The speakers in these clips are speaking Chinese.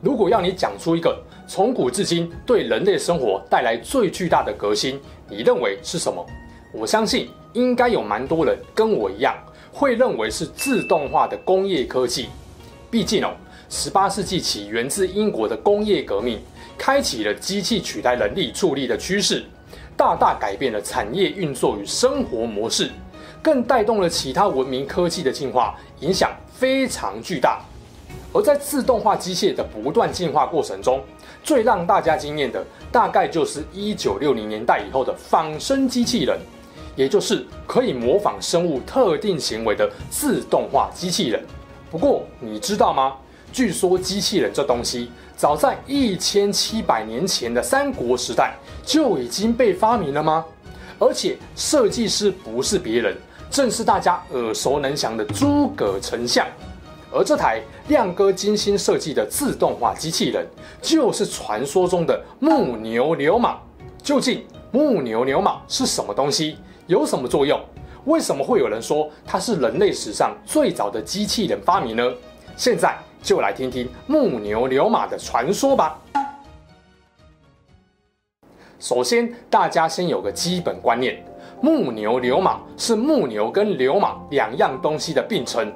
如果要你讲出一个从古至今对人类生活带来最巨大的革新，你认为是什么？我相信应该有蛮多人跟我一样，会认为是自动化的工业科技。毕竟哦，十八世纪起源自英国的工业革命，开启了机器取代人力助力的趋势，大大改变了产业运作与生活模式，更带动了其他文明科技的进化，影响非常巨大。而在自动化机械的不断进化过程中，最让大家惊艳的，大概就是一九六零年代以后的仿生机器人，也就是可以模仿生物特定行为的自动化机器人。不过，你知道吗？据说机器人这东西，早在一千七百年前的三国时代就已经被发明了吗？而且设计师不是别人，正是大家耳熟能详的诸葛丞相。而这台亮哥精心设计的自动化机器人，就是传说中的木牛流马。究竟木牛流马是什么东西？有什么作用？为什么会有人说它是人类史上最早的机器人发明呢？现在就来听听木牛流马的传说吧。首先，大家先有个基本观念：木牛流马是木牛跟流马两样东西的并称。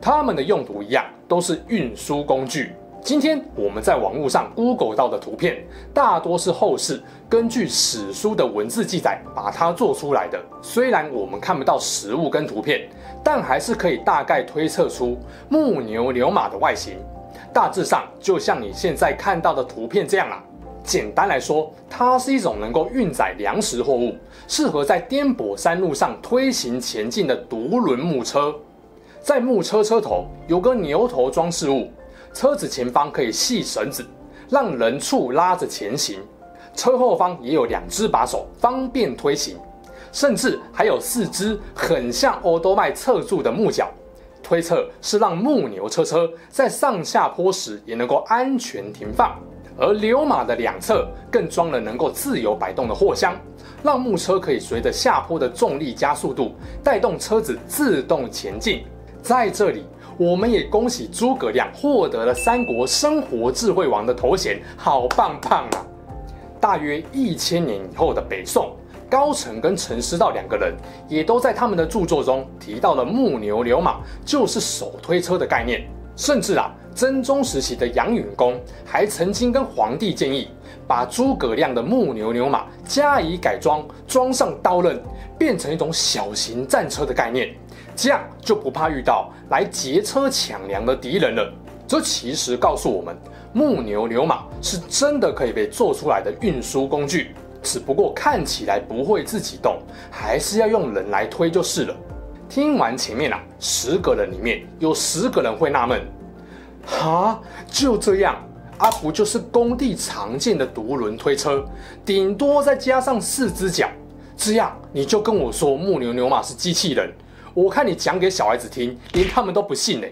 它们的用途一样，都是运输工具。今天我们在网络上 Google 到的图片，大多是后世根据史书的文字记载把它做出来的。虽然我们看不到实物跟图片，但还是可以大概推测出木牛流马的外形，大致上就像你现在看到的图片这样啦。简单来说，它是一种能够运载粮食货物，适合在颠簸山路上推行前进的独轮木车。在木车车头有个牛头装饰物，车子前方可以系绳子，让人畜拉着前行。车后方也有两只把手，方便推行，甚至还有四只很像欧多麦侧柱的木脚，推测是让木牛车车在上下坡时也能够安全停放。而流马的两侧更装了能够自由摆动的货箱，让木车可以随着下坡的重力加速度，带动车子自动前进。在这里，我们也恭喜诸葛亮获得了三国生活智慧王的头衔，好棒棒啊！大约一千年以后的北宋，高澄跟陈师道两个人也都在他们的著作中提到了木牛流马就是手推车的概念，甚至啊，真宗时期的杨允恭还曾经跟皇帝建议，把诸葛亮的木牛流马加以改装，装上刀刃，变成一种小型战车的概念。这样就不怕遇到来劫车抢粮的敌人了。这其实告诉我们，木牛流马是真的可以被做出来的运输工具，只不过看起来不会自己动，还是要用人来推就是了。听完前面啊，十个人里面有十个人会纳闷，哈，就这样啊？不就是工地常见的独轮推车，顶多再加上四只脚，这样你就跟我说木牛流马是机器人？我看你讲给小孩子听，连他们都不信呢。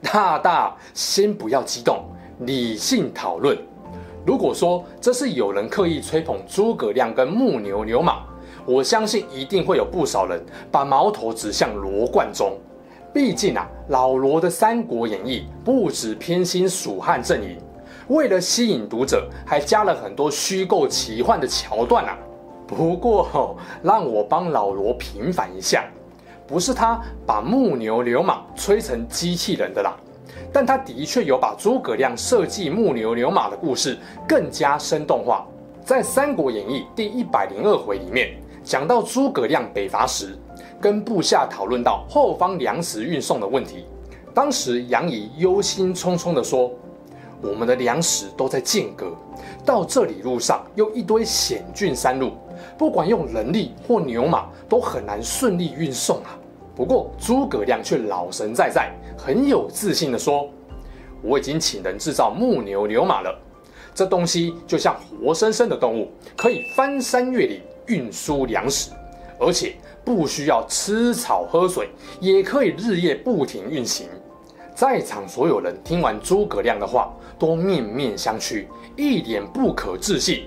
大大，先不要激动，理性讨论。如果说这是有人刻意吹捧诸葛亮跟木牛流马，我相信一定会有不少人把矛头指向罗贯中。毕竟啊，老罗的《三国演义》不止偏心蜀汉阵营，为了吸引读者，还加了很多虚构奇幻的桥段啊。不过，哦，让我帮老罗平反一下。不是他把木牛流马吹成机器人的啦，但他的确有把诸葛亮设计木牛流马的故事更加生动化。在《三国演义》第一百零二回里面，讲到诸葛亮北伐时，跟部下讨论到后方粮食运送的问题。当时杨仪忧心忡忡地说：“我们的粮食都在剑阁，到这里路上又一堆险峻山路。”不管用人力或牛马，都很难顺利运送啊。不过诸葛亮却老神在在，很有自信地说：“我已经请人制造木牛流马了，这东西就像活生生的动物，可以翻山越岭运输粮食，而且不需要吃草喝水，也可以日夜不停运行。在场所有人听完诸葛亮的话，都面面相觑，一脸不可置信。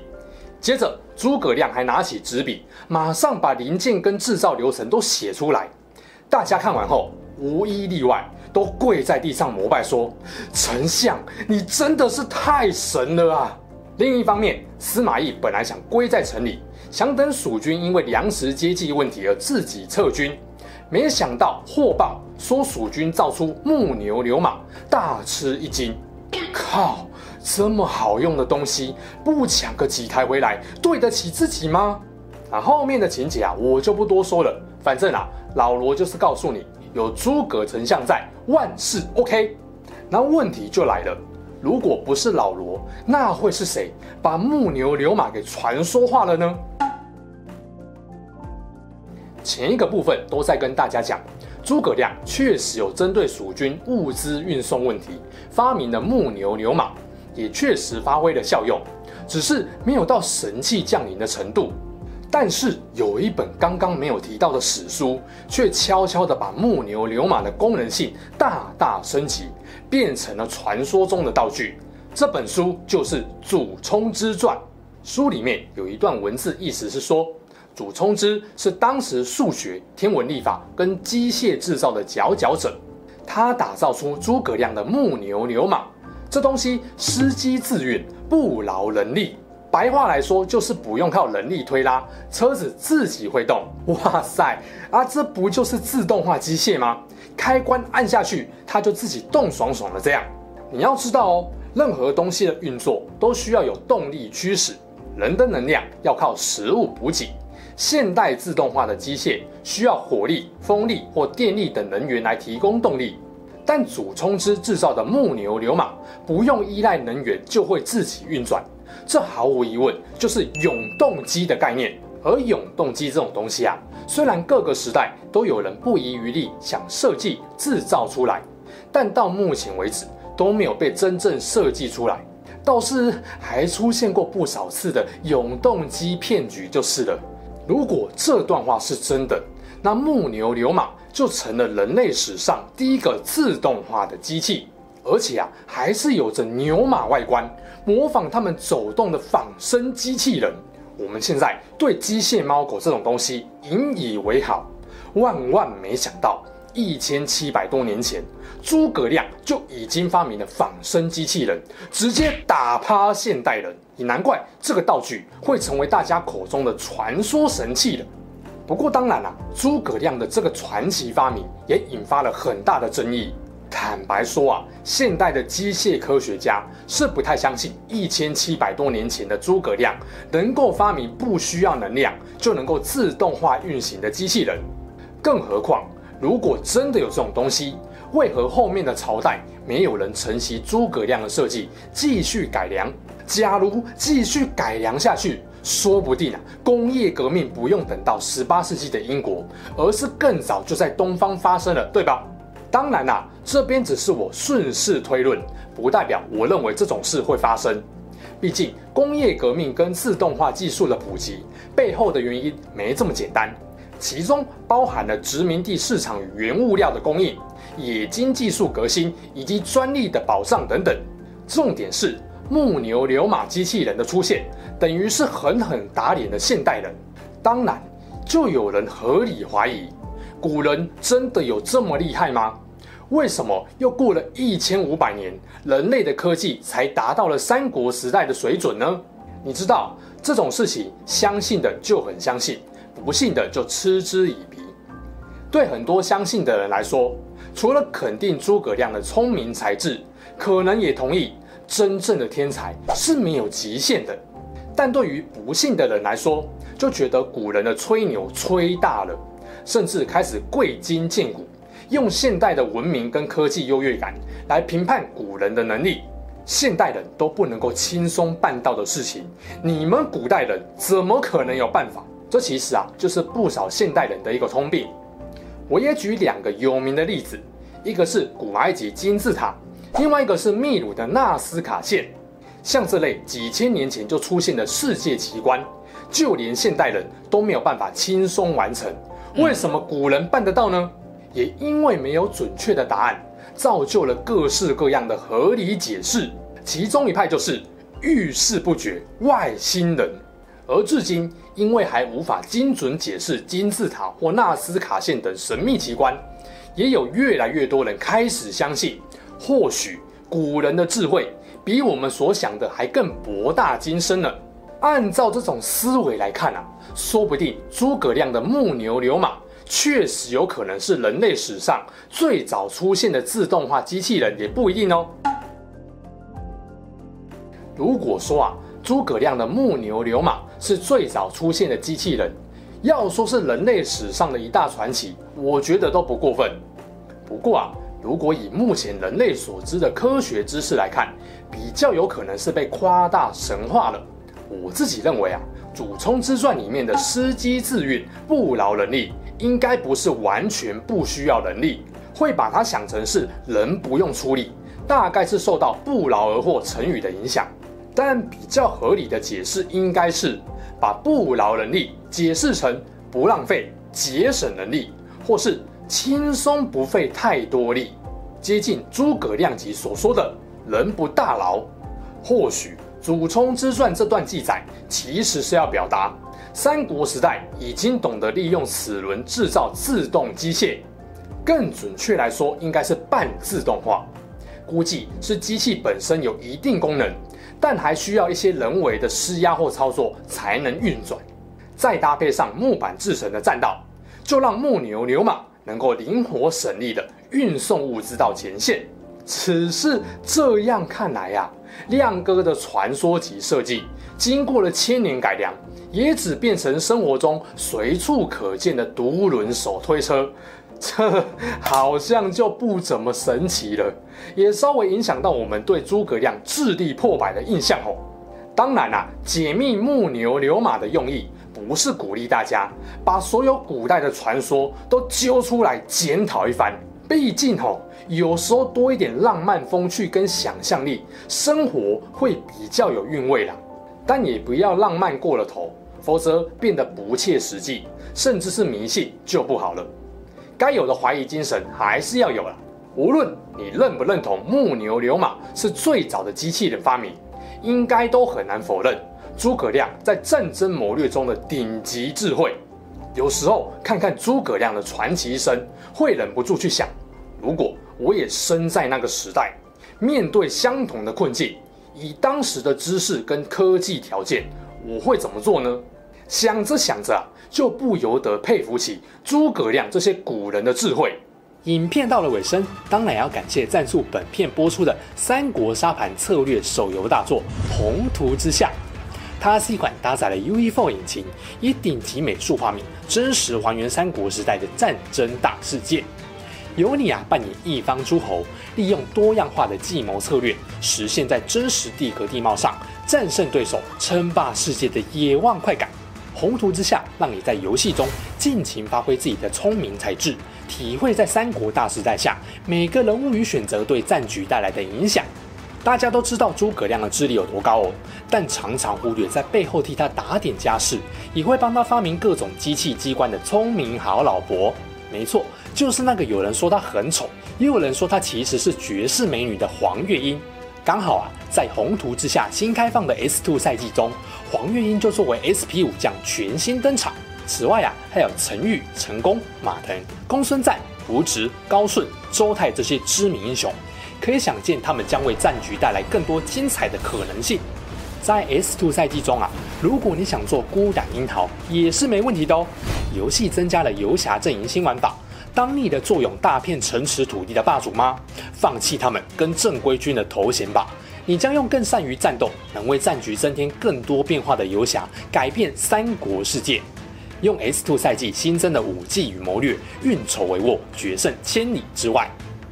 接着，诸葛亮还拿起纸笔，马上把零件跟制造流程都写出来。大家看完后，无一例外都跪在地上膜拜，说：“丞相，你真的是太神了啊！”另一方面，司马懿本来想归在城里，想等蜀军因为粮食接济问题而自己撤军，没想到获报说蜀军造出木牛流马，大吃一惊。靠，这么好用的东西，不抢个几台回来，对得起自己吗？啊，后面的情节啊，我就不多说了。反正啊，老罗就是告诉你，有诸葛丞相在，万事 OK。那问题就来了，如果不是老罗，那会是谁把木牛流马给传说化了呢？前一个部分都在跟大家讲，诸葛亮确实有针对蜀军物资运送问题，发明了木牛流马，也确实发挥了效用，只是没有到神器降临的程度。但是有一本刚刚没有提到的史书，却悄悄地把木牛流马的功能性大大升级，变成了传说中的道具。这本书就是《祖冲之传》。书里面有一段文字，意思是说，祖冲之是当时数学、天文历法跟机械制造的佼佼者，他打造出诸葛亮的木牛流马，这东西司机自运，不劳人力。白话来说，就是不用靠人力推拉，车子自己会动。哇塞，啊，这不就是自动化机械吗？开关按下去，它就自己动爽爽的这样。你要知道哦，任何东西的运作都需要有动力驱使，人的能量要靠食物补给。现代自动化的机械需要火力、风力或电力等能源来提供动力，但祖冲之制造的木牛流马不用依赖能源就会自己运转。这毫无疑问就是永动机的概念，而永动机这种东西啊，虽然各个时代都有人不遗余力想设计制造出来，但到目前为止都没有被真正设计出来，倒是还出现过不少次的永动机骗局就是了。如果这段话是真的，那木牛流马就成了人类史上第一个自动化的机器。而且啊，还是有着牛马外观，模仿他们走动的仿生机器人。我们现在对机械猫狗这种东西引以为豪，万万没想到，一千七百多年前，诸葛亮就已经发明了仿生机器人，直接打趴现代人。也难怪这个道具会成为大家口中的传说神器了。不过当然了啊，诸葛亮的这个传奇发明也引发了很大的争议。坦白说啊，现代的机械科学家是不太相信一千七百多年前的诸葛亮能够发明不需要能量就能够自动化运行的机器人。更何况，如果真的有这种东西，为何后面的朝代没有人承袭诸葛亮的设计继续改良？假如继续改良下去，说不定啊，工业革命不用等到十八世纪的英国，而是更早就在东方发生了，对吧？当然啦，这边只是我顺势推论，不代表我认为这种事会发生。毕竟工业革命跟自动化技术的普及背后的原因没这么简单，其中包含了殖民地市场与原物料的供应、冶金技术革新以及专利的保障等等。重点是木牛流马机器人的出现，等于是狠狠打脸了现代人。当然，就有人合理怀疑。古人真的有这么厉害吗？为什么又过了一千五百年，人类的科技才达到了三国时代的水准呢？你知道这种事情，相信的就很相信，不信的就嗤之以鼻。对很多相信的人来说，除了肯定诸葛亮的聪明才智，可能也同意真正的天才是没有极限的。但对于不信的人来说，就觉得古人的吹牛吹大了。甚至开始贵精贱古，用现代的文明跟科技优越感来评判古人的能力。现代人都不能够轻松办到的事情，你们古代人怎么可能有办法？这其实啊，就是不少现代人的一个通病。我也举两个有名的例子，一个是古埃及金字塔，另外一个是秘鲁的纳斯卡线。像这类几千年前就出现的世界奇观，就连现代人都没有办法轻松完成。为什么古人办得到呢？也因为没有准确的答案，造就了各式各样的合理解释。其中一派就是遇事不决外星人，而至今因为还无法精准解释金字塔或纳斯卡线等神秘奇观，也有越来越多人开始相信，或许古人的智慧比我们所想的还更博大精深呢。按照这种思维来看啊，说不定诸葛亮的木牛流马确实有可能是人类史上最早出现的自动化机器人，也不一定哦。如果说啊，诸葛亮的木牛流马是最早出现的机器人，要说是人类史上的一大传奇，我觉得都不过分。不过啊，如果以目前人类所知的科学知识来看，比较有可能是被夸大神化了。我自己认为啊，《祖冲之传》里面的司机自运不劳人力，应该不是完全不需要人力，会把它想成是人不用出力，大概是受到不劳而获成语的影响。但比较合理的解释应该是把不劳能力解释成不浪费、节省能力，或是轻松不费太多力，接近诸葛亮集所说的“人不大劳”。或许《祖冲之传》这段记载其实是要表达三国时代已经懂得利用齿轮制造自动机械，更准确来说应该是半自动化，估计是机器本身有一定功能。但还需要一些人为的施压或操作才能运转，再搭配上木板制成的栈道，就让木牛流马能够灵活省力的运送物资到前线。只是这样看来呀、啊，亮哥的传说级设计，经过了千年改良，也只变成生活中随处可见的独轮手推车。这好像就不怎么神奇了，也稍微影响到我们对诸葛亮智力破百的印象哦。当然啦、解密木牛流马的用意不是鼓励大家把所有古代的传说都揪出来检讨一番，毕竟哦，有时候多一点浪漫风趣跟想象力，生活会比较有韵味啦。但也不要浪漫过了头，否则变得不切实际，甚至是迷信就不好了。该有的怀疑精神还是要有了。无论你认不认同木牛流马是最早的机器人发明，应该都很难否认诸葛亮在战争谋略中的顶级智慧。有时候看看诸葛亮的传奇一生，会忍不住去想：如果我也生在那个时代，面对相同的困境，以当时的知识跟科技条件，我会怎么做呢？想着想着，就不由得佩服起诸葛亮这些古人的智慧。影片到了尾声，当然要感谢赞助本片播出的三国沙盘策略手游大作《宏图之下》。它是一款搭载了 UE4 引擎，以顶级美术画面，真实还原三国时代的战争大世界。由你啊扮演一方诸侯，利用多样化的计谋策略，实现在真实地格地貌上战胜对手、称霸世界的野望快感。宏图之下，让你在游戏中尽情发挥自己的聪明才智，体会在三国大时代下每个人物与选择对战局带来的影响。大家都知道诸葛亮的智力有多高哦，但常常忽略在背后替他打点家事，也会帮他发明各种机器机关的聪明好老婆。没错，就是那个有人说他很丑，也有人说他其实是绝世美女的黄月英。刚好啊，在宏图之下新开放的 S2 赛季中，黄月英就作为 SP 武将全新登场。此外啊，还有陈玉、陈宫、马腾、公孙瓒、胡植、高顺、周泰这些知名英雄，可以想见他们将为战局带来更多精彩的可能性。在 S2 赛季中啊，如果你想做孤胆樱桃，也是没问题的哦。游戏增加了游侠阵营新玩法。当你的坐拥大片城池土地的霸主吗？放弃他们跟正规军的头衔吧，你将用更善于战斗、能为战局增添更多变化的游侠改变三国世界。用 S2 赛季新增的武技与谋略，运筹帷幄，决胜千里之外。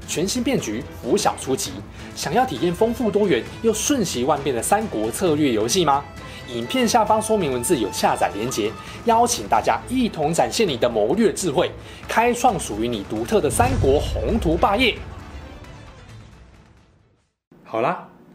全新变局，拂晓出奇。想要体验丰富多元又瞬息万变的三国策略游戏吗？影片下方说明文字有下载连结，邀请大家一同展现你的谋略智慧，开创属于你独特的三国宏图霸业。好啦，